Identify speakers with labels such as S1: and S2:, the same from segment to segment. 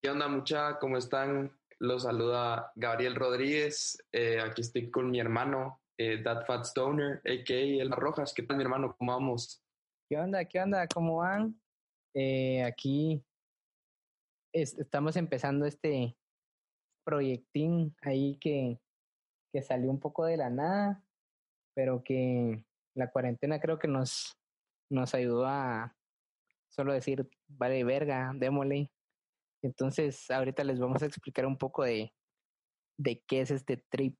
S1: ¿Qué onda mucha? ¿Cómo están? Los saluda Gabriel Rodríguez. Eh, aquí estoy con mi hermano, eh, That Fat Stoner, a.k.a. El Rojas. ¿Qué tal mi hermano? ¿Cómo vamos?
S2: ¿Qué onda? ¿Qué onda? ¿Cómo van? Eh, aquí estamos empezando este proyectín ahí que, que salió un poco de la nada, pero que la cuarentena creo que nos, nos ayudó a solo decir, vale verga, démosle. Entonces, ahorita les vamos a explicar un poco de, de qué es este trip.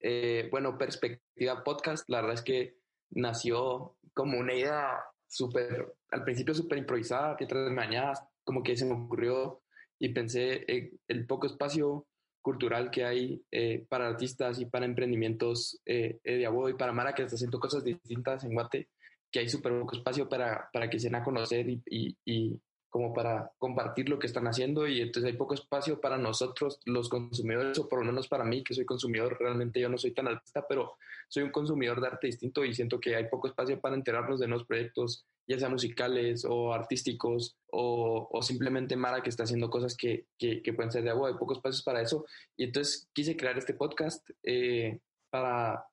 S1: Eh, bueno, Perspectiva Podcast, la verdad es que nació como una idea súper, al principio súper improvisada, que tres mañanas, como que se me ocurrió y pensé en el poco espacio cultural que hay eh, para artistas y para emprendimientos eh, de Abo y para Mara que está haciendo cosas distintas en Guate, que hay súper poco espacio para, para que se den a conocer y, y, como para compartir lo que están haciendo y entonces hay poco espacio para nosotros los consumidores o por lo menos para mí que soy consumidor realmente yo no soy tan artista pero soy un consumidor de arte distinto y siento que hay poco espacio para enterarnos de nuevos proyectos ya sea musicales o artísticos o, o simplemente Mara que está haciendo cosas que, que, que, pueden ser de agua hay pocos espacios para eso. Y entonces quise crear este podcast eh, para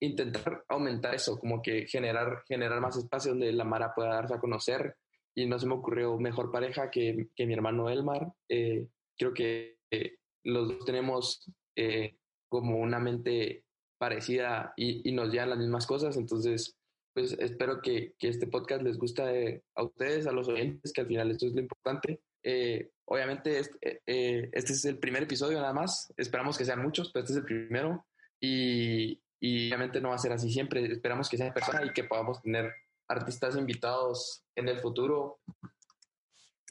S1: intentar aumentar eso como que generar generar más espacio donde la Mara pueda darse a conocer y no se me ocurrió mejor pareja que, que mi hermano Elmar. Eh, creo que eh, los dos tenemos eh, como una mente parecida y, y, nos llevan las mismas cosas, entonces pues espero que, que este podcast les guste a ustedes, a los oyentes, que al final esto es lo importante. obviamente este, este, es el primer episodio nada más, esperamos que sean muchos, pero este es el primero y, y obviamente no va a ser así siempre, esperamos que sea persona y que podamos tener artistas invitados en el futuro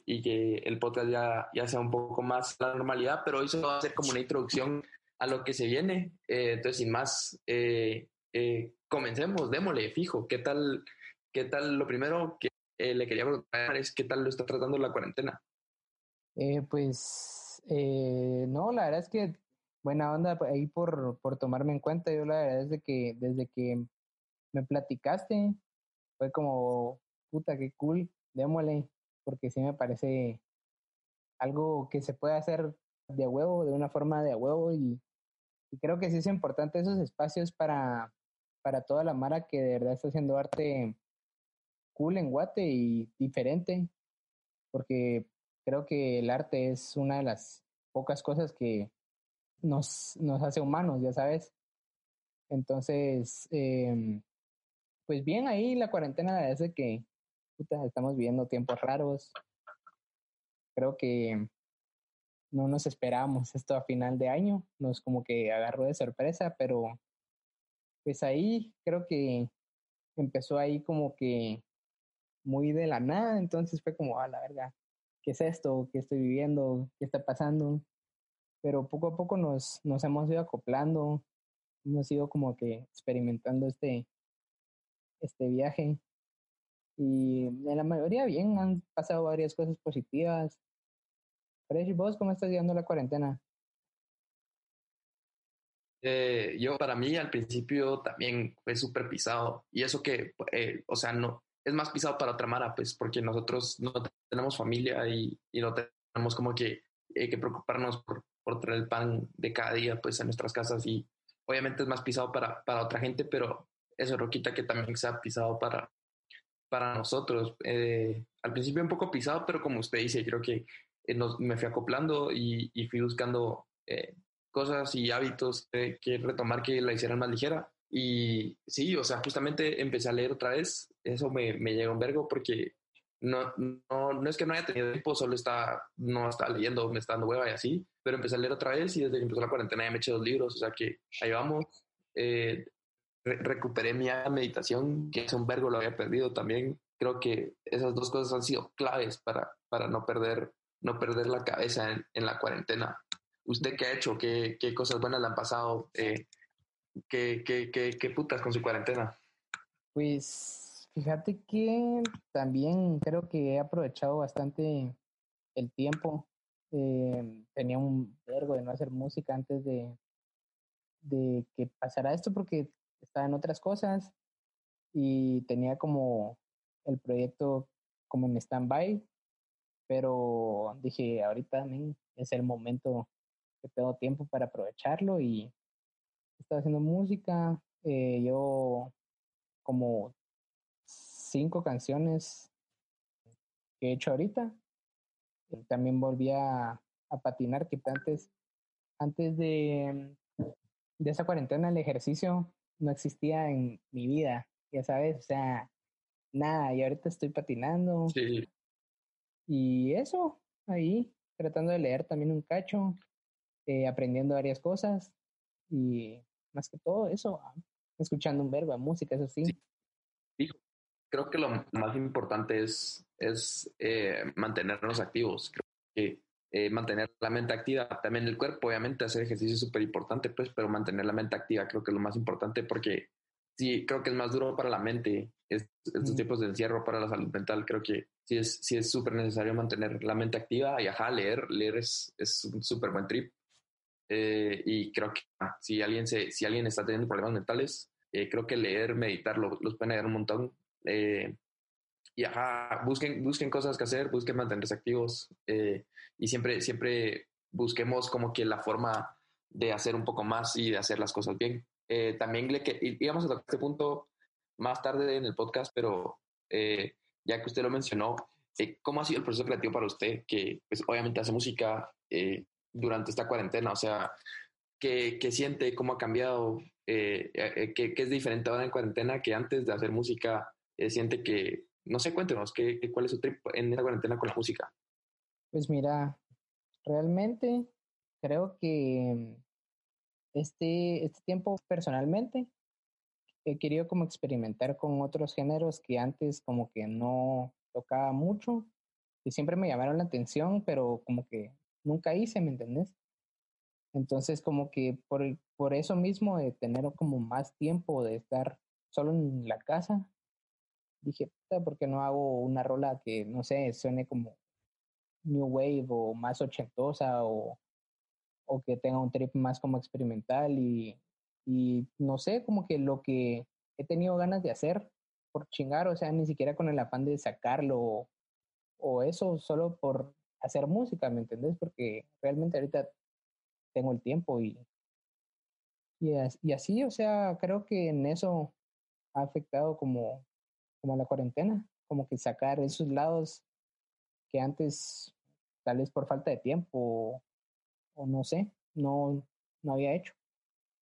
S1: y que el podcast ya, ya sea un poco más la normalidad, pero hoy solo va a ser como una introducción a lo que se viene. Eh, entonces, sin más, eh, eh, comencemos, démosle, fijo. ¿Qué tal, qué tal? Lo primero que le quería preguntar es qué tal lo está tratando la cuarentena.
S2: pues, no, la verdad es que buena onda ahí por, por tomarme en cuenta. Yo la verdad es que desde que me platicaste, fue como, puta, qué cool, démosle, porque sí me parece algo que se puede hacer de huevo, de una forma de huevo, y, creo que sí es importante esos espacios para, para toda la Mara que de verdad está haciendo arte cool en Guate y diferente, porque creo que el arte es una de las pocas cosas que nos, nos hace humanos, ya sabes. Entonces, eh, pues bien ahí la cuarentena desde que puta, estamos viviendo tiempos raros. Creo que no nos esperábamos esto a final de año, nos como que agarró de sorpresa, pero pues ahí creo que empezó ahí como que muy de la nada, entonces fue como, a la verga, ¿qué es esto? ¿Qué estoy viviendo? ¿Qué está pasando? Pero poco a poco nos, nos hemos ido acoplando, hemos ido como que experimentando este, este viaje. Y en la mayoría bien, han pasado varias cosas positivas. Fresh, ¿vos cómo estás llevando la cuarentena?
S1: Eh, yo para mí al principio también fue súper pisado y eso que, eh, o sea, no, es más pisado para otra Mara, pues porque nosotros no tenemos familia y, y no tenemos como que, eh, que preocuparnos por, por traer el pan de cada día pues a nuestras casas y obviamente es más pisado para, para otra gente, pero eso Roquita que también se ha pisado para, para nosotros. Eh, al principio un poco pisado, pero como usted dice, creo que eh, nos, me fui acoplando y, y fui buscando eh, cosas y hábitos que retomar que la hicieran más ligera. Y sí, o sea, justamente empecé a leer otra vez. Eso me, me llegó un vergo porque no, no, no es que no haya tenido tiempo, solo está, no estaba leyendo, me está dando hueva y así, pero empecé a leer otra vez y desde que empezó la cuarentena ya me eché dos libros, o sea que ahí vamos. Recuperé mi meditación, que es un vergo lo había perdido también. Creo que esas dos cosas han sido claves para, para no, perder, no perder la cabeza en, la cuarentena. ¿Usted qué ha hecho? ¿Qué, qué cosas buenas le han pasado? Eh, ¿qué, qué, qué, qué putas con su cuarentena?
S2: Pues fíjate que también creo que he aprovechado bastante el tiempo. Eh, tenía un vergo de no hacer música antes de, de que pasara esto porque estaba en otras cosas y tenía como el proyecto como en stand-by pero dije, ahorita también es el momento que tengo tiempo para aprovecharlo y estoy haciendo música. Eh, yo como cinco canciones que he hecho ahorita. También volví a, a patinar, que antes, antes de, de esa cuarentena el ejercicio no existía en mi vida, ya sabes, o sea, nada, y ahorita estoy patinando.
S1: Sí.
S2: Y eso, ahí, tratando de leer también un cacho, eh, aprendiendo varias cosas y más que todo eso, ah, escuchando un verbo, música, eso sí.
S1: sí. Creo que lo más importante es, es eh, mantenernos activos. Creo que eh, mantener la mente activa, también el cuerpo, obviamente hacer ejercicio es súper importante, pues, pero mantener la mente activa creo que es lo más importante porque sí, creo que es más duro para la mente estos tiempos de encierro para la salud mental. Creo que sí es sí es súper necesario mantener la mente activa y ajá, leer, leer es, es un súper buen trip. Eh, y creo que ah, si alguien se, si alguien está teniendo problemas mentales, eh, creo que leer, meditar los pueden ayudar un montón. Eh, y ajá, busquen, busquen cosas que hacer, busquen mantenerse activos y siempre, siempre busquemos como que la forma de hacer un poco más y de hacer las cosas bien. también le que íbamos a tocar este punto más tarde en el podcast, pero ya que usted lo mencionó, ¿cómo ha sido el proceso creativo para usted? Que pues, obviamente hace música, durante esta cuarentena? O sea, ¿qué, qué siente? ¿Cómo ha cambiado? Eh, eh, ¿qué, ¿qué, es diferente ahora en cuarentena que antes de hacer música? Eh, siente que, no sé, cuéntenos, ¿qué, ¿cuál es su trip en esta cuarentena con la música?
S2: Pues mira, realmente creo que este, este tiempo personalmente he querido como experimentar con otros géneros que antes como que no tocaba mucho y siempre me llamaron la atención, pero como que nunca hice, ¿me entendés? Entonces, como que por, por eso mismo de tener como más tiempo de estar solo en la casa, dije, ¿por qué no hago una rola que, no sé, suene como New Wave o más ochentosa o, o que tenga un trip más como experimental y, y no sé, como que lo que he tenido ganas de hacer por chingar, o sea, ni siquiera con el afán de sacarlo o, o eso, solo por hacer música, ¿me entendés? Porque realmente ahorita tengo el tiempo y, y, así, o sea, creo que en eso ha afectado como, como la cuarentena, como que sacar esos lados que antes, tal vez por falta de tiempo o, no sé, no, no había hecho.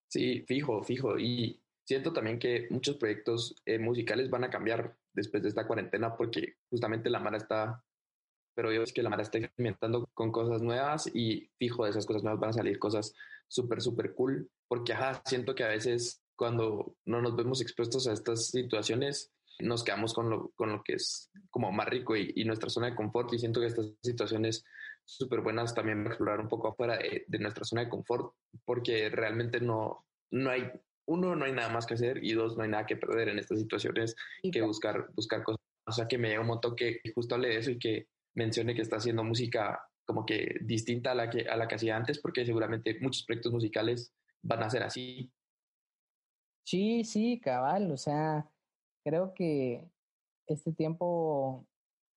S1: Sí, fijo, fijo. Y siento también que muchos proyectos eh, musicales van a cambiar después de esta cuarentena porque justamente la Mara está pero yo es que la Mara está experimentando con cosas nuevas y fijo de esas cosas nuevas van a salir cosas súper, súper cool, porque ajá, siento que a veces cuando no nos vemos expuestos a estas situaciones, nos quedamos con lo, con lo que es como más rico y, nuestra zona de confort y siento que estas situaciones súper buenas también explorar un poco afuera de, nuestra zona de confort, porque realmente no, no hay, uno, no hay nada más que hacer y dos, no hay nada que perder en estas situaciones que buscar, buscar cosas. O sea, que me llega un montón que justo hable de eso y que mencione que está haciendo música como que distinta a la que, a la que hacía antes, porque seguramente muchos proyectos musicales van a ser así.
S2: Sí, sí, cabal, o sea, creo que este tiempo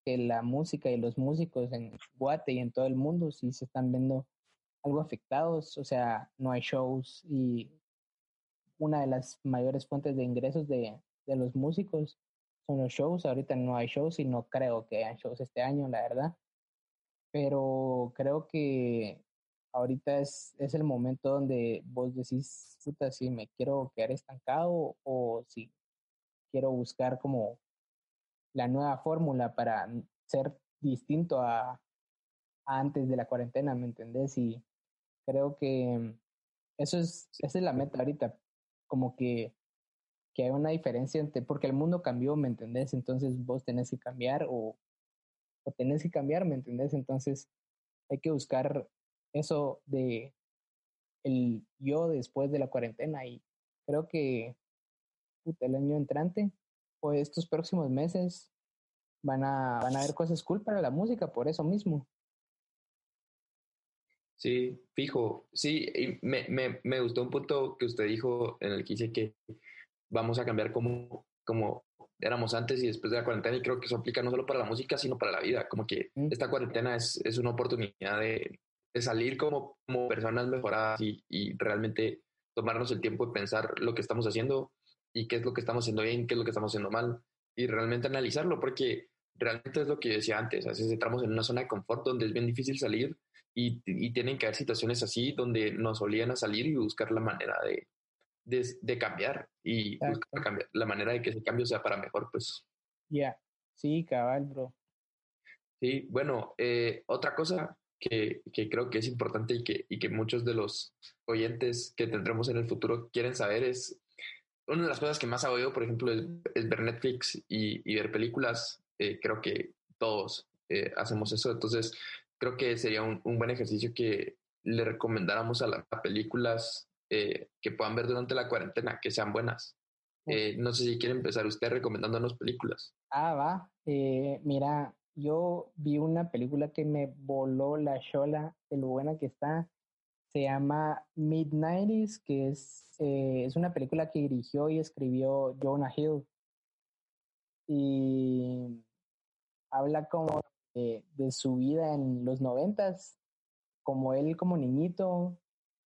S2: que la música y los músicos en Guate y en todo el mundo sí se están viendo algo afectados, o sea, no hay shows y una de las mayores fuentes de ingresos de, de los músicos son los shows. Ahorita no hay shows y no creo que haya shows este año, la verdad. Pero creo que ahorita es, es el momento donde vos decís, puta, si me quiero quedar estancado o si quiero buscar como la nueva fórmula para ser distinto a, a, antes de la cuarentena, ¿me entendés? Y creo que eso es, esa es la meta ahorita, como que que hay una diferencia entre, porque el mundo cambió, ¿me entendés? Entonces vos tenés que cambiar o, o tenés que cambiar, ¿me entendés? Entonces hay que buscar eso de el yo después de la cuarentena y creo que el año entrante o estos próximos meses van a, van a haber cosas cool para la música por eso mismo.
S1: Sí, fijo. Sí, me, me, me gustó un punto que usted dijo en el que dice que vamos a cambiar como, como éramos antes y después de la cuarentena y creo que eso aplica no solo para la música, sino para la vida. Como que
S2: Mm.
S1: esta cuarentena es, es una oportunidad de, de salir como, como personas mejoradas y, y realmente tomarnos el tiempo de pensar lo que estamos haciendo y qué es lo que estamos haciendo bien, qué es lo que estamos haciendo mal y realmente analizarlo porque realmente es lo que yo decía antes, a veces entramos en una zona de confort donde es bien difícil salir y, y tienen que haber situaciones así donde nos obligan a salir y buscar la manera de, de, de cambiar y buscar cambiar, la manera de que ese cambio sea para mejor, pues.
S2: Ya, sí, cabal, bro.
S1: sí, bueno, eh, otra cosa que, que creo que es importante y que, y que muchos de los oyentes que tendremos en el futuro quieren saber es, una de las cosas que más ha oído, por ejemplo, es, es ver Netflix y, y ver películas. Eh, creo que todos eh, hacemos eso, entonces creo que sería un, un buen ejercicio que le recomendáramos a las películas eh, que puedan ver durante la cuarentena, que sean buenas. Eh, no sé si quiere empezar usted recomendándonos películas.
S2: Ah, va. Eh, mira, yo vi una película que me voló la chola de lo buena que está. Se llama Mid-90s, que es, eh, es una película que dirigió y escribió Jonah Hill. Y habla como de, de su vida en los noventas, como él como niñito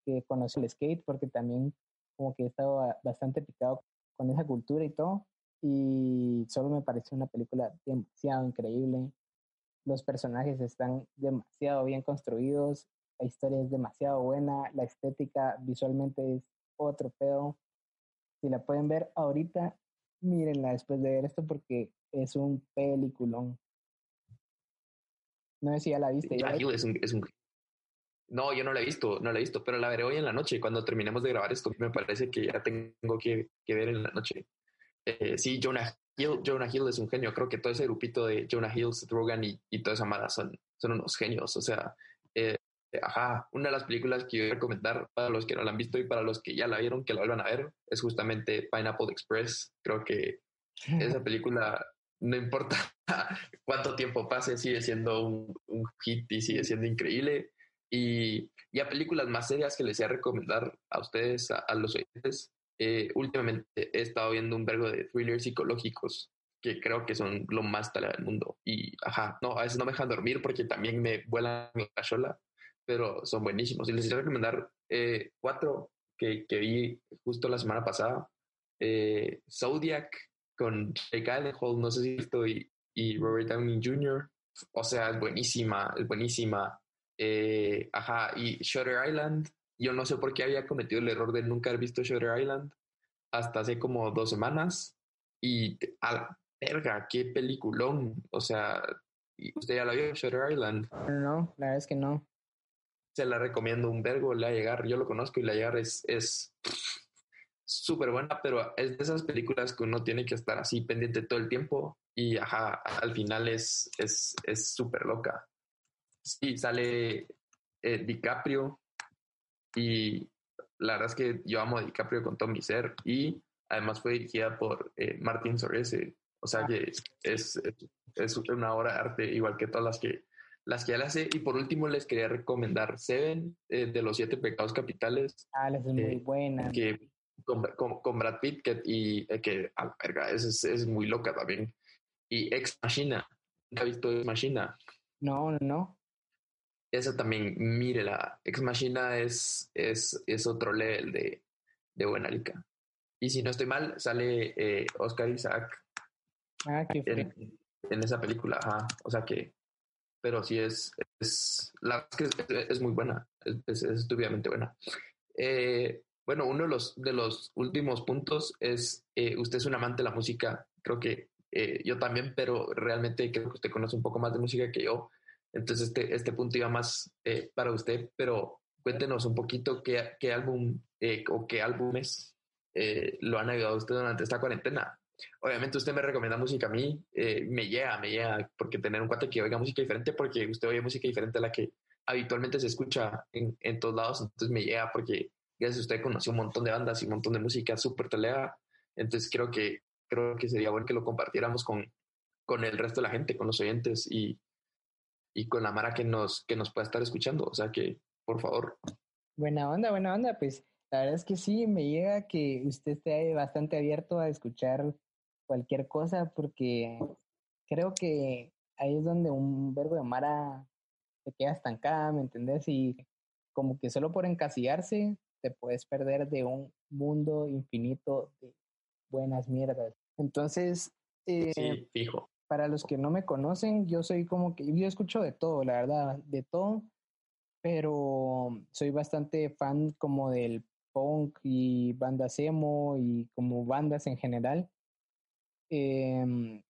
S2: que conoció el skate, porque también como que estaba bastante picado con esa cultura y todo. Y solo me pareció una película demasiado increíble. Los personajes están demasiado bien construidos, la historia es demasiado buena, la estética visualmente es otro pedo. Si la pueden ver ahorita, mírenla después de ver esto porque es un peliculón. No sé si ya la viste. ¿ya
S1: Hill es un, es un- No, yo no la he visto, no la he visto, pero la veré hoy en la noche cuando terminemos de grabar esto. Me parece que ya tengo que, que ver en la noche. Eh, sí, Jonah Hill, Jonah Hill es un genio. Creo que todo ese grupito de Jonah Hill, Seth Rogen y, y toda esa mara son, son unos genios. O sea, eh, ajá, una de las películas que yo voy a recomendar para los que no la han visto y para los que ya la vieron, que la vuelvan a ver, es justamente Pineapple Express. Creo que esa película, no importa cuánto tiempo pase, sigue siendo un, un hit y sigue siendo increíble. Y, y a películas más serias que les voy a recomendar a ustedes, a, a los oyentes, eh, últimamente he estado viendo un vergo de thrillers psicológicos que creo que son lo más tarea del mundo. Y, ajá, no, a veces no me dejan dormir porque también me vuelan la chola, pero son buenísimos. Y les a recomendar eh, cuatro que, que vi justo la semana pasada. Eh, Zodiac con Jake Gyllenhaal, no sé si visto, y, Robert Downey Jr. O sea, es buenísima, es buenísima. Eh, ajá, y Shutter Island. Yo no sé por qué había cometido el error de nunca haber visto Shutter Island hasta hace como dos semanas. Y a la verga, qué peliculón. O sea, ¿y ¿usted ya la vio, Shutter Island?
S2: No, la verdad es que no.
S1: Se la recomiendo un vergo, la llegar. Yo lo conozco y la llegar es, es súper buena, pero es de esas películas que uno tiene que estar así pendiente todo el tiempo y ajá, al final es es es súper loca. Sí, sale eh, DiCaprio y la verdad es que yo amo a DiCaprio con todo mi ser y además fue dirigida por eh, Martin Scorsese, o sea que es, es, es una obra de arte igual que todas las que las que él hace. Y por último les quería recomendar Seven eh, de los siete pecados capitales
S2: Ah, esa es muy
S1: Eh,
S2: buena.
S1: que con, con, con Brad Pitt que, y eh, que verga, es, es, es muy loca también. Y Ex Machina, ¿nunca ha visto Ex Machina?
S2: No, no, no.
S1: Esa también, mírela. Ex Machina es, es, es otro level de, de buena lica. Y si no estoy mal, sale eh, Oscar Isaac
S2: Ah, qué
S1: en, en esa película. Ajá. O sea que, pero sí es, es, la que es, muy buena, es, es, buena. Eh, bueno, uno de los, de los últimos puntos es, eh, usted es un amante de la música, creo que eh, yo también, pero realmente creo que usted conoce un poco más de música que yo, entonces este, este punto iba más para usted, pero cuéntenos un poquito qué, qué álbum o qué álbumes lo han ayudado a usted durante esta cuarentena. Obviamente usted me recomienda música a mí, eh, me llega, me llega, porque tener un cuate que oiga música diferente, porque usted oye música diferente a la que habitualmente se escucha en, en todos lados, entonces me llega porque gracias a usted conoció un montón de bandas y un montón de música súper talega, entonces creo que, creo que sería bueno que lo compartiéramos con, con el resto de la gente, con los oyentes y, y con la Mara que nos, que nos pueda estar escuchando, o sea que, por favor.
S2: Buena onda, buena onda. Pues la verdad es que sí, me llega que usted esté bastante abierto a escuchar cualquier cosa porque creo que ahí es donde un verbo de Mara se queda estancada, ¿me entendés? Y como que solo por encasillarse te puedes perder de un mundo infinito de buenas mierdas. Entonces, eh,
S1: fijo.
S2: Para los que no me conocen, yo soy como que, yo escucho de todo, la verdad, de todo, pero soy bastante fan como del punk y bandas emo y como bandas en general. Em,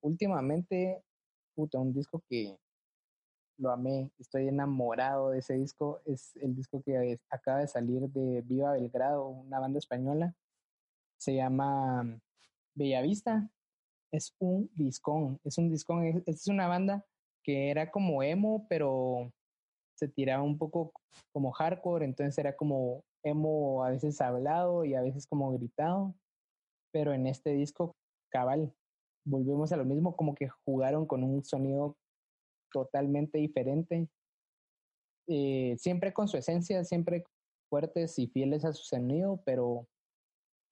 S2: últimamente, puta, un disco que lo amé, estoy enamorado de ese disco, es el disco que acaba de salir de Viva Belgrado, una banda española, se llama Bellavista, es un discón, es un discón, es, es una banda que era como emo, pero se tiraba un poco como hardcore, entonces era como emo a veces hablado y a veces como gritado, pero en este disco cabal volvemos a lo mismo, como que jugaron con un sonido totalmente diferente, eh, siempre con su esencia, siempre fuertes y fieles a su sonido, pero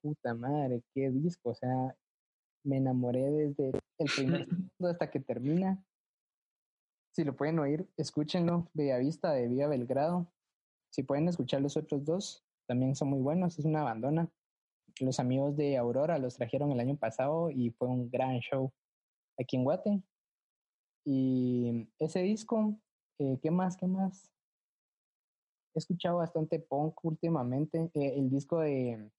S2: puta madre, qué disco, o sea, me enamoré desde el primer segundo hasta que termina. Si lo pueden oír, escúchenlo, Bellavista de Vía Belgrado. Si pueden escuchar los otros dos, también son muy buenos, es una abandona. Los amigos de Aurora los trajeron el año pasado y fue un gran show aquí en Guate. Y ese disco, eh, ¿qué más? ¿Qué más? He escuchado bastante punk últimamente. Eh, el disco de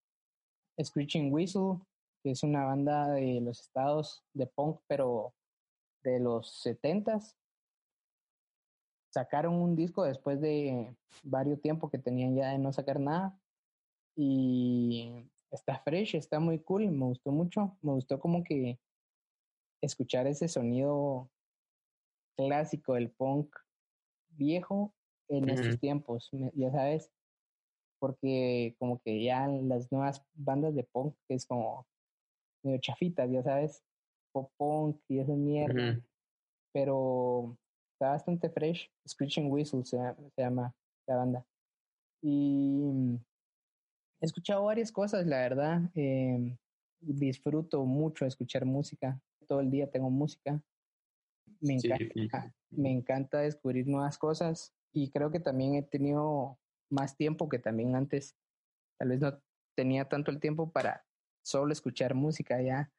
S2: Screeching Whistle, que es una banda de los estados de punk, pero de los setentas. Sacaron un disco después de varios tiempos que tenían ya de no sacar nada. Y está fresh, está muy cool, me gustó mucho. Me gustó como que escuchar ese sonido clásico del punk viejo en estos tiempos, ya sabes, porque como que ya las nuevas bandas de punk es como medio chafitas, ya sabes, pop punk y esa mierda, pero está bastante fresh, Screeching Whistle se, llama la banda. Y he escuchado varias cosas, la verdad, eh, disfruto mucho escuchar música, todo el día tengo música, me encanta, me encanta descubrir nuevas cosas y creo que también he tenido más tiempo que también antes. Tal vez no tenía tanto el tiempo para solo escuchar música ya.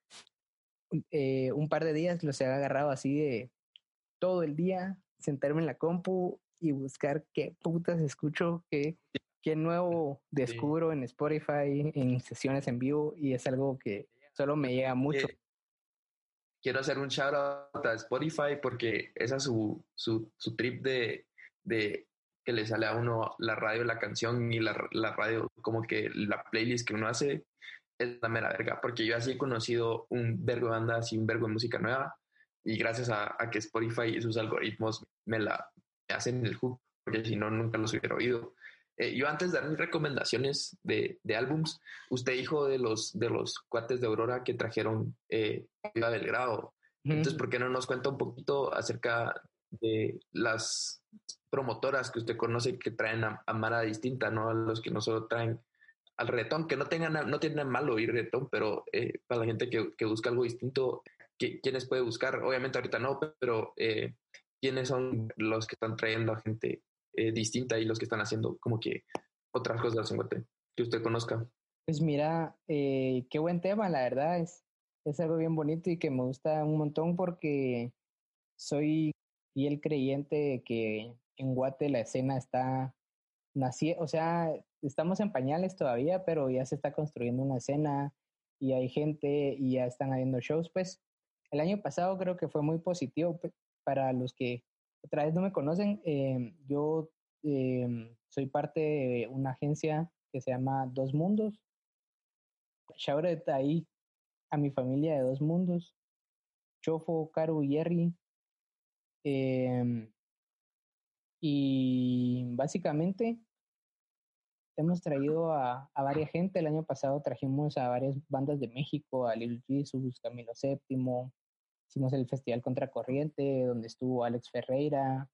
S2: Eh, un par de días los he agarrado así de todo el día, sentarme en la compu y buscar qué putas escucho, qué, qué nuevo descubro en Spotify, en sesiones en vivo y es algo que solo me llega mucho.
S1: Quiero hacer un shout out a Spotify porque esa es su, su, su trip de, de, que le sale a uno la radio, la canción y la, la, radio, como que la playlist que uno hace es la mera verga, porque yo así he conocido un vergo de bandas y un vergo de música nueva y gracias a, a que Spotify y sus algoritmos me la me hacen el hook, porque si no, nunca los hubiera oído. Eh, yo antes de dar mis recomendaciones de, de álbums, usted dijo de los, de los cuates de Aurora que trajeron eh, Viva Belgrado. Entonces, ¿por qué no nos cuenta un poquito acerca de las promotoras que usted conoce que traen a, Mara distinta, ¿no? A los que no solo traen al reggaetón, que no tengan, no tienen malo oír reggaetón, pero eh, para la gente que, que, busca algo distinto, ¿quiénes puede buscar? Obviamente ahorita no, pero eh, ¿quiénes son los que están trayendo a gente eh, distinta y los que están haciendo como que otras cosas en Guate que usted conozca.
S2: Pues mira, eh, qué buen tema, la verdad es, es algo bien bonito y que me gusta un montón porque soy fiel creyente de que en Guate la escena está naciendo, o sea, estamos en pañales todavía, pero ya se está construyendo una escena y hay gente y ya están habiendo shows, pues el año pasado creo que fue muy positivo para los que otra vez no me conocen, eh, yo eh, soy parte de una agencia que se llama Dos Mundos. Shout ahí a mi familia de Dos Mundos, Chofo, Caro y Jerry. Eh, y básicamente hemos traído a, a, varias gente. El año pasado trajimos a varias bandas de México, a Lil Jesus, Camilo VII, Hicimos el Festival Contracorriente, donde estuvo Alex Ferreira,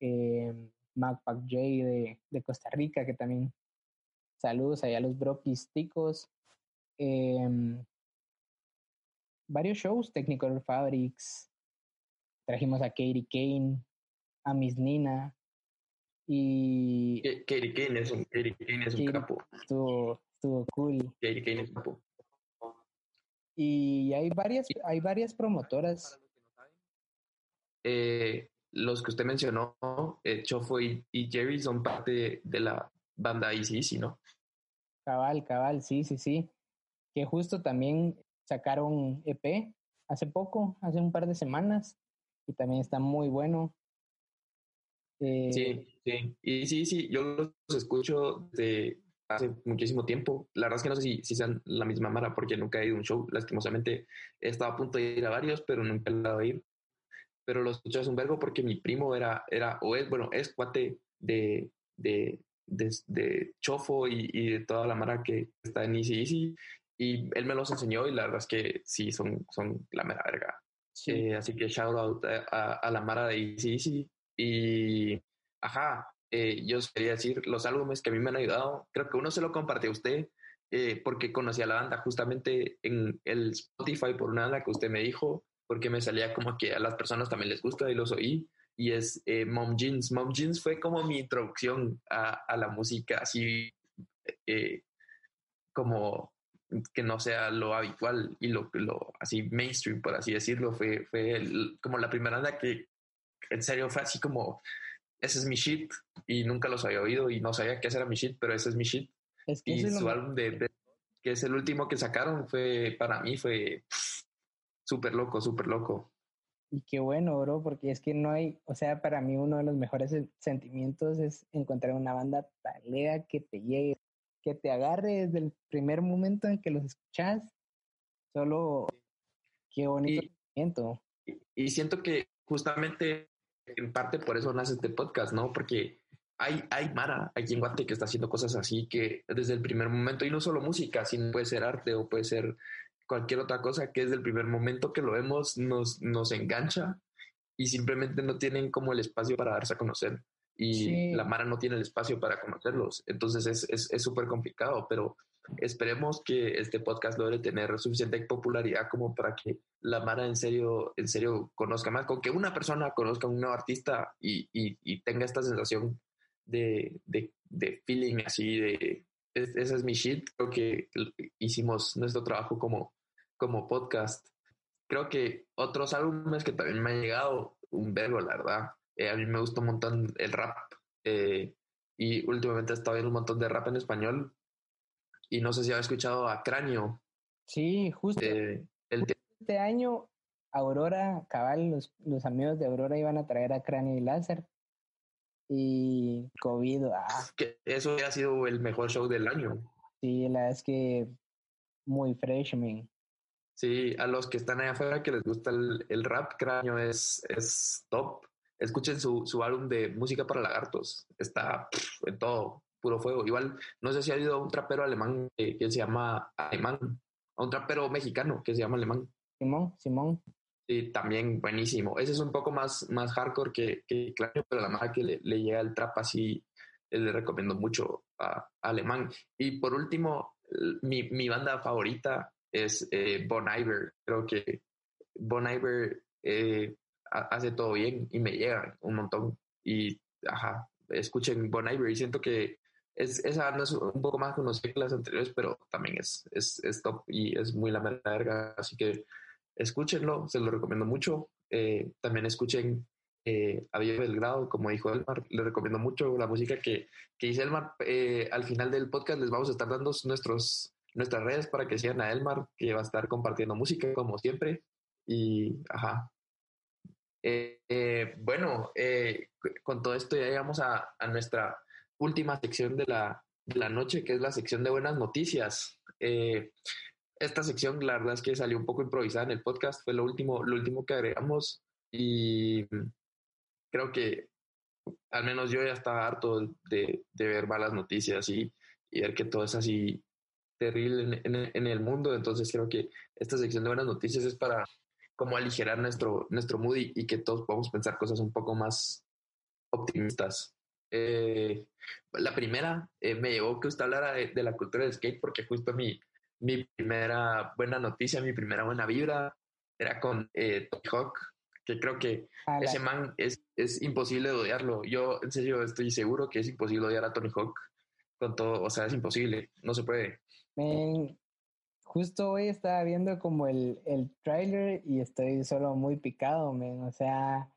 S2: eh, Mac J de, de, Costa Rica, que también saludos allá a los broquis ticos. Eh, varios shows, Technical Fabrics, trajimos a Katie Kane, a Miss Nina, y...
S1: Katie Kane es un, Katie Kane es un capo.
S2: Estuvo, estuvo cool.
S1: Katie Kane es un capo.
S2: Y hay varias, hay varias promotoras.
S1: Eh, los que usted mencionó, eh, Chofo y, Jerry, son parte de la banda Easy ¿no?
S2: Cabal, cabal, sí, sí, sí. Que justo también sacaron EP hace poco, hace un par de semanas, y también está muy bueno.
S1: Eh, sí, sí. Y sí, sí, yo los escucho de hace muchísimo tiempo. La verdad es que no sé si, si sean la misma Mara, porque nunca he ido a un show. Lastimosamente he estado a punto de ir a varios, pero nunca he dado a ir. Pero lo escuché hace un verbo porque mi primo era, era o es, bueno, es cuate de, de, de, Chofo y, y, de toda la Mara que está en Easy Easy. Y él me los enseñó y la verdad es que sí, son, son la mera verga. Eh, así que shout out a, a, la Mara de Easy Easy. Y, ajá, eh, yo quería decir, los álbumes que a mí me han ayudado, creo que uno se lo compartió a usted eh, porque conocía la banda justamente en el Spotify por una banda que usted me dijo, porque me salía como que a las personas también les gusta y los oí, y es eh, Mom Jeans. Mom Jeans fue como mi introducción a, a la música, así como que no sea lo habitual y lo, lo así mainstream, por así decirlo, fue, fue como la primera banda que en serio fue así como ese es mi shit y nunca los había oído y no sabía qué era mi shit, pero ese es mi shit. y su álbum de, que es el último que sacaron fue para mí fue súper loco, súper loco.
S2: Y qué bueno, bro, porque es que no hay, o sea, para mí uno de los mejores sentimientos es encontrar una banda talea que te llegue, que te agarre desde el primer momento en que los escuchas. Solo, qué bonito sentimiento.
S1: y siento que justamente en parte por eso nace este podcast, ¿no? Porque hay, hay Mara aquí en Guate que está haciendo cosas así que desde el primer momento, y no solo música, sino puede ser arte o puede ser cualquier otra cosa que desde el primer momento que lo vemos nos, nos engancha y simplemente no tienen como el espacio para darse a conocer. Y la Mara no tiene el espacio para conocerlos. Entonces es súper es, complicado, pero esperemos que este podcast logre tener suficiente popularidad como para que la Mara en serio, en serio conozca más, con que una persona conozca a un nuevo artista y, y, tenga esta sensación de, de, de, feeling así, de esa es mi shit, creo que hicimos nuestro trabajo como, como podcast. Creo que otros álbumes que también me han llegado, un verbo, la verdad. Eh, a mí me gusta un montón el rap eh, y últimamente he estado viendo un montón de rap en español y no sé si había escuchado a Cráneo.
S2: Sí, justo.
S1: Eh,
S2: este año, Aurora, cabal, los, los, amigos de Aurora iban a traer a Cráneo y Láser. Y COVID, ah.
S1: Que eso ha sido el mejor show del año.
S2: Sí, la verdad es que muy fresh, man.
S1: Sí, a los que están allá afuera que les gusta el, el rap, Cráneo es, es top. Escuchen su, su álbum de música para lagartos. Está en todo puro fuego. Igual, no sé si ha habido un trapero alemán que, se llama Alemán, un trapero mexicano que se llama Alemán.
S2: Simón, Simón.
S1: Sí, también buenísimo. Ese es un poco más, más hardcore que, que claro, pero la más que le, llega el trap así, eh, le recomiendo mucho a, Alemán. Y por último, mi, mi banda favorita es eh, Bon Iver. Creo que Bon Iver eh, hace todo bien y me llega un montón. Y, ajá, escuchen Bon Iver y siento que es, esa es un poco más conocida que las anteriores, pero también es, es, es top y es muy la verga. Así que escúchenlo, se lo recomiendo mucho. Eh, también escuchen eh, a Villa Belgrado, como dijo Elmar, le recomiendo mucho la música que, que dice Elmar. Eh, al final del podcast les vamos a estar dando nuestros, nuestras redes para que sigan a Elmar, que va a estar compartiendo música como siempre. Y, ajá. Eh, bueno, con todo esto ya llegamos a, a nuestra última sección de la, de la noche, que es la sección de buenas noticias. Eh, esta sección, la verdad es que salió un poco improvisada en el podcast, fue lo último, lo último que agregamos y creo que al menos yo ya estaba harto de, de ver malas noticias y, y, ver que todo es así terrible en, el mundo. Entonces creo que esta sección de buenas noticias es para como aligerar nuestro, nuestro mood y, y que todos podamos pensar cosas un poco más optimistas. Eh, la primera eh, me llevó que usted hablara de, la cultura del skate porque justo mi, mi primera buena noticia, mi primera buena vibra era con eh, Tony Hawk, que creo que
S2: Ah,
S1: ese man es, es imposible de odiarlo. Yo, en serio, estoy seguro que es imposible odiar a Tony Hawk con todo, o sea, es imposible, no se puede.
S2: Justo hoy estaba viendo como el, el tráiler y estoy solo muy picado, men. O sea,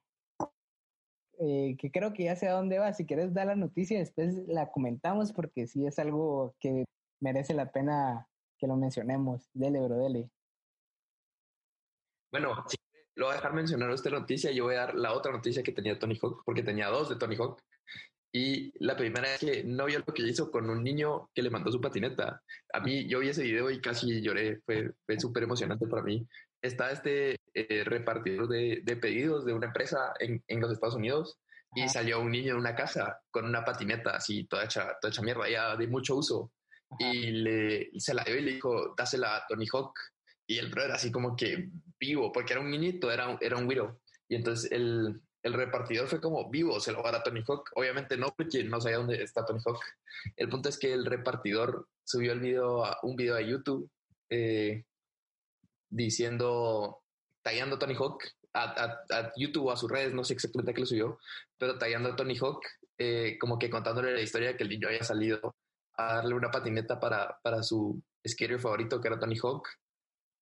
S2: eh, que creo que ya sé a dónde va. Si quieres dar la noticia, después la comentamos porque sí es algo que merece la pena que lo mencionemos. Dele, bro, dele.
S1: Bueno, lo voy a dejar mencionar esta noticia, yo voy a dar la otra noticia que tenía Tony Hawk, porque tenía dos de Tony Hawk. Y la primera es que no vio lo que hizo con un niño que le mandó su patineta. A mí, yo vi ese video y casi lloré, fue, fue súper emocionante para mí. Está este eh, repartidor de, de pedidos de una empresa en, en los Estados Unidos y
S2: Ajá.
S1: salió un niño de una casa con una patineta así, toda hecha, toda hecha mierda, ya de mucho uso.
S2: Ajá.
S1: Y le, se la dio y le dijo, dásela a Tony Hawk. Y el bro era así como que vivo, porque era un niñito, era un, era un güiro. Y entonces el, el repartidor fue como vivo, se lo va a Tony Hawk. Obviamente no, porque no sabía dónde está Tony Hawk. El punto es que el repartidor subió el video a, un video a YouTube eh, diciendo, tallando a Tony Hawk a, a, YouTube o a sus redes, no sé exactamente a qué lo subió, pero tallando a Tony Hawk, eh, como que contándole la historia de que el niño había salido a darle una patineta para, para su skater favorito, que era Tony Hawk.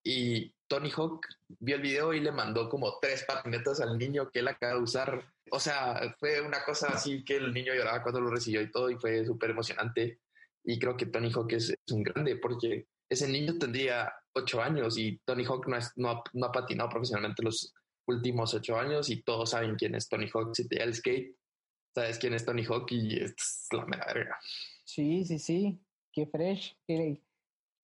S1: Y Tony Hawk vio el video y le mandó como tres patinetas al niño que él acaba de usar. O sea, fue una cosa así que el niño lloraba cuando lo recibió y todo, y fue súper emocionante. Y creo que Tony Hawk es, es, un grande porque ese niño tendría ocho años y Tony Hawk no, es, no, ha, no ha patinado profesionalmente los últimos ocho años y todos saben quién es Tony Hawk. Si te da el skate, sabes quién es Tony Hawk y es la mera verga.
S2: Sí, sí, sí. Qué fresh.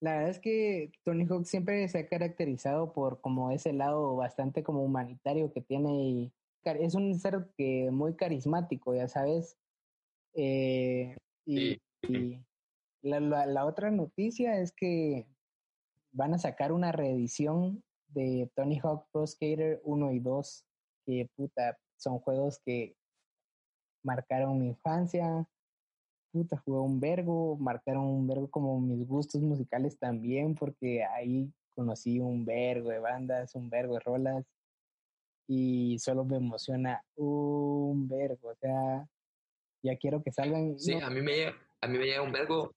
S2: La verdad es que Tony Hawk siempre se ha caracterizado por como ese lado bastante como humanitario que tiene y es un ser que muy carismático, ya sabes. Eh, y,
S1: sí.
S2: y la, la, la, otra noticia es que van a sacar una reedición de Tony Hawk Pro Skater 1 y 2, que puta, son juegos que marcaron mi infancia, puta, jugué un vergo, marcaron un vergo como mis gustos musicales también, porque ahí conocí un vergo de bandas, un vergo de rolas, y solo me emociona un vergo, o sea, ya quiero que salgan.
S1: Sí, no. a, mí me llega, a mí me llega un vergo,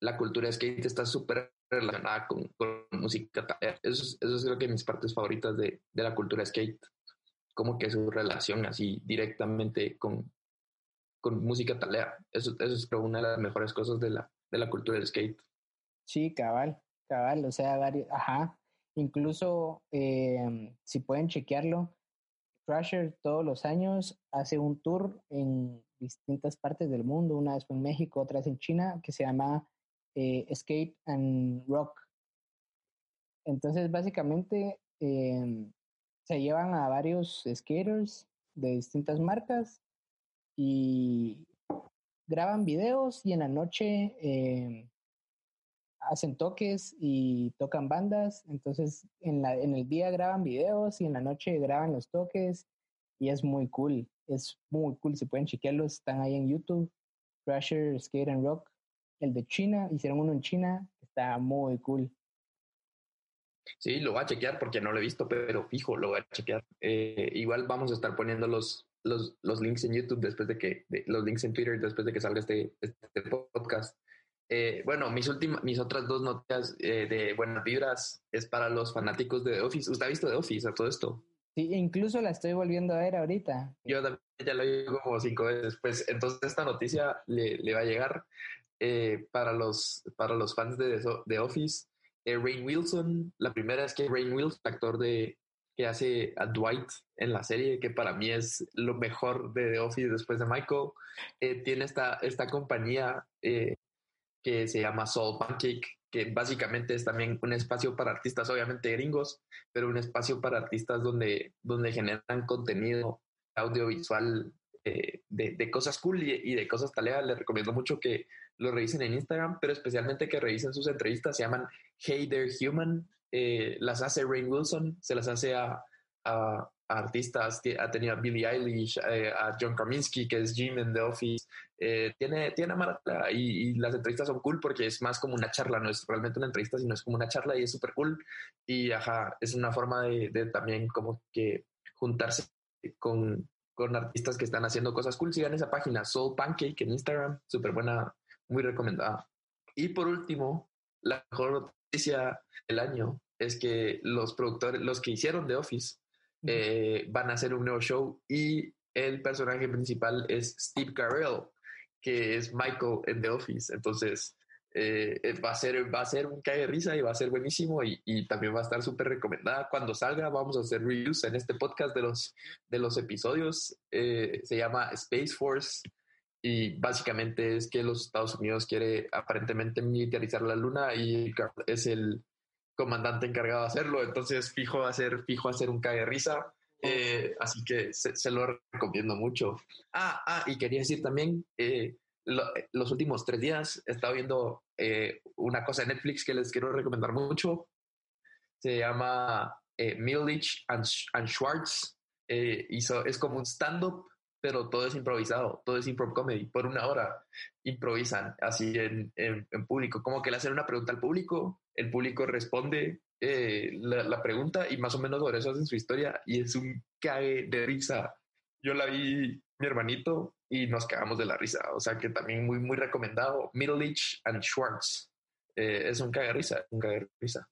S1: la cultura skate está súper relacionada con, con, música. Eso es, eso es creo que mis partes favoritas de, de la cultura skate, como que su relación así directamente con, con música talea. Eso, eso es una de las mejores cosas de la, de la cultura del skate.
S2: Sí, cabal, cabal, o sea, varios, ajá. Incluso eh, si pueden chequearlo, Crusher todos los años hace un tour en distintas partes del mundo, una vez en México, otra vez en China, que se llama eh, Skate and Rock. Entonces, básicamente, eh, se llevan a varios skaters de distintas marcas y graban videos y en la noche eh, hacen toques y tocan bandas. Entonces en, el día graban videos y en la noche graban los toques y es muy cool. Es muy cool. Si pueden chequearlos, están ahí en YouTube. Crusher, Skate and Rock. El de China, hicieron uno en China. Está muy cool.
S1: Sí, lo voy a chequear porque no lo he visto, pero fijo, lo voy a chequear. Eh, igual vamos a estar poniendo los, los, los, links en YouTube después de que, de, los links en Twitter después de que salga este, este podcast. Eh, bueno, mis últimas, mis otras dos noticias eh, de buenas vibras es para los fanáticos de The Office. ¿Usted ha visto The Office a todo esto?
S2: Sí, incluso la estoy volviendo a ver ahorita.
S1: Yo también ya lo vi como cinco veces. Pues entonces esta noticia le, le va a llegar eh, para, los, para los fans de The Office. Eh, Rain Wilson, la primera es que Rain Wilson, actor de, que hace a Dwight en la serie, que para mí es lo mejor de The Office después de Michael, eh, tiene esta, esta compañía eh, que se llama Soul Pancake, que básicamente es también un espacio para artistas, obviamente gringos, pero un espacio para artistas donde, donde generan contenido audiovisual eh, de, de, cosas cool y, de cosas taleas. Les recomiendo mucho que lo revisen en Instagram, pero especialmente que revisen sus entrevistas. Se llaman Hey They're Human. Eh, las hace Rain Wilson, se las hace a, a, artistas, ha tenido a Billie Eilish, eh, a John Krasinski, que es Jim en The Office, eh, tiene, tiene a y, y, las entrevistas son cool porque es más como una charla, no es realmente una entrevista, sino es como una charla y es súper cool. Y ajá, es una forma de, de, también como que juntarse con, con artistas que están haciendo cosas cool. Sigan esa página, Soul Pancake en Instagram, súper buena, muy recomendada. Y por último, la mejor noticia del año es que los productores, los que hicieron The Office, eh, van a hacer un nuevo show y el personaje principal es Steve Carell, que es Michael en The Office. Entonces, eh, eh, va, a ser, va a ser un cae de risa y va a ser buenísimo y, y también va a estar súper recomendada. Cuando salga, vamos a hacer reviews en este podcast de los, de los episodios. se llama Space Force y básicamente es que los Estados Unidos quiere aparentemente militarizar la luna y es el comandante encargado de hacerlo, entonces fijo hacer, fijo hacer un cague risa. Eh, así que se, lo recomiendo mucho. Ah, ah, y quería decir también, eh, los últimos tres días he estado viendo eh, una cosa de Netflix que les quiero recomendar mucho. Se llama and, and, Schwartz. hizo, es como un stand-up pero todo es improvisado, todo es improv comedy. Por una hora improvisan así en, en, público, como que le hacen una pregunta al público, el público responde eh, la, pregunta y más o menos sobre eso hacen su historia y es un cague de risa. Yo la vi mi hermanito y nos cagamos de la risa, o sea que también muy, muy recomendado. Middleditch and Schwartz. Eh, es un cague de risa, un cague de risa.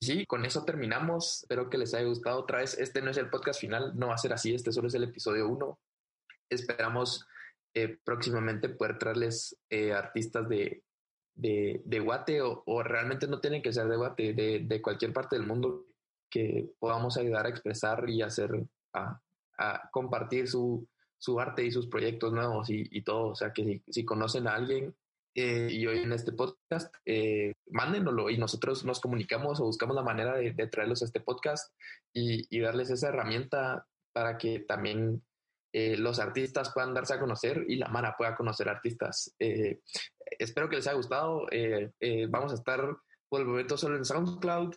S1: Sí, con eso terminamos. Espero que les haya gustado otra vez. Este no es el podcast final, no va a ser así. Este solo es el episodio 1 esperamos eh, próximamente poder traerles eh, artistas de, de, Guate o, realmente no tienen que ser de Guate, de, de, cualquier parte del mundo que podamos ayudar a expresar y hacer, a, a compartir su, su, arte y sus proyectos nuevos y, y todo. O sea, que si, si conocen a alguien eh, y hoy en este podcast, eh, mándenoslo y nosotros nos comunicamos o buscamos la manera de, de traerlos a este podcast y, y, darles esa herramienta para que también eh, los artistas puedan darse a conocer y la Mara pueda conocer artistas. Eh, espero que les haya gustado. Eh, vamos a estar por el momento solo en SoundCloud,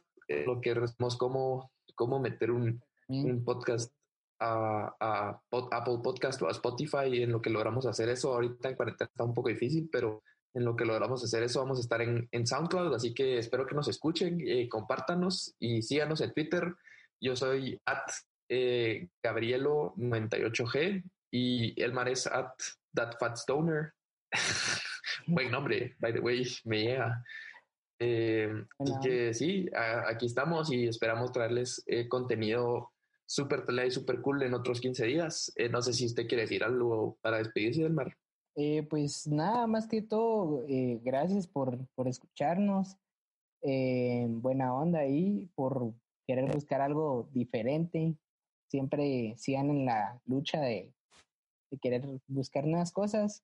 S1: lo que vemos cómo, cómo meter un, un podcast a, a, Apple Podcast o a Spotify. En lo que logramos hacer eso, ahorita en cuarentena está un poco difícil, pero en lo que logramos hacer eso vamos a estar en, en SoundCloud. Así que espero que nos escuchen, compártanos y síganos en Twitter. Yo soy at eh, Gabrielo98G y el mar es at that fat stoner. Buen nombre, by the way, me llega. Eh, así que sí, aquí estamos y esperamos traerles eh, contenido súper tele y súper cool en otros 15 días. Eh, no sé si usted quiere decir algo para despedirse del mar.
S2: pues nada, más que todo, gracias por, por escucharnos. buena onda ahí, por querer buscar algo diferente, siempre sigan en la lucha de, querer buscar nuevas cosas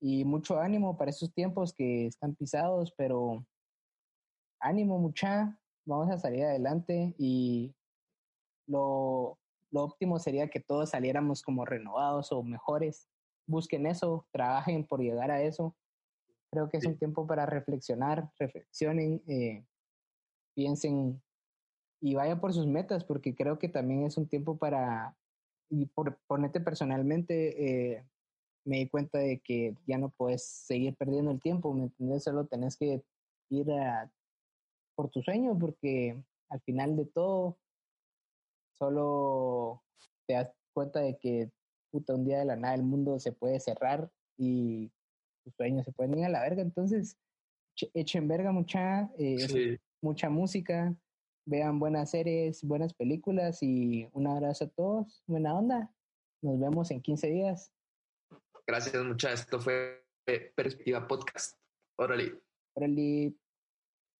S2: y mucho ánimo para estos tiempos que están pisados, pero ánimo mucha, vamos a salir adelante y lo, lo óptimo sería que todos saliéramos como renovados o mejores. Busquen eso, trabajen por llegar a eso. Creo que es un tiempo para reflexionar, reflexionen, eh, piensen y vaya por sus metas, porque creo que también es un tiempo para, y por ponerte personalmente, eh, me di cuenta de que ya no puedes seguir perdiendo el tiempo, ¿me entiendes? Solo tenés que ir a, por tu sueño, porque al final de todo, solo te das cuenta de que puta, un día de la nada el mundo se puede cerrar y tus sueños se pueden ir a la verga. Entonces, echen verga mucha, eh, mucha música, vean buenas series, buenas películas y un abrazo a todos. Buena onda. Nos vemos en 15 días.
S1: Gracias, muchachos. Esto fue Perspectiva Podcast. Órale.
S2: Órale.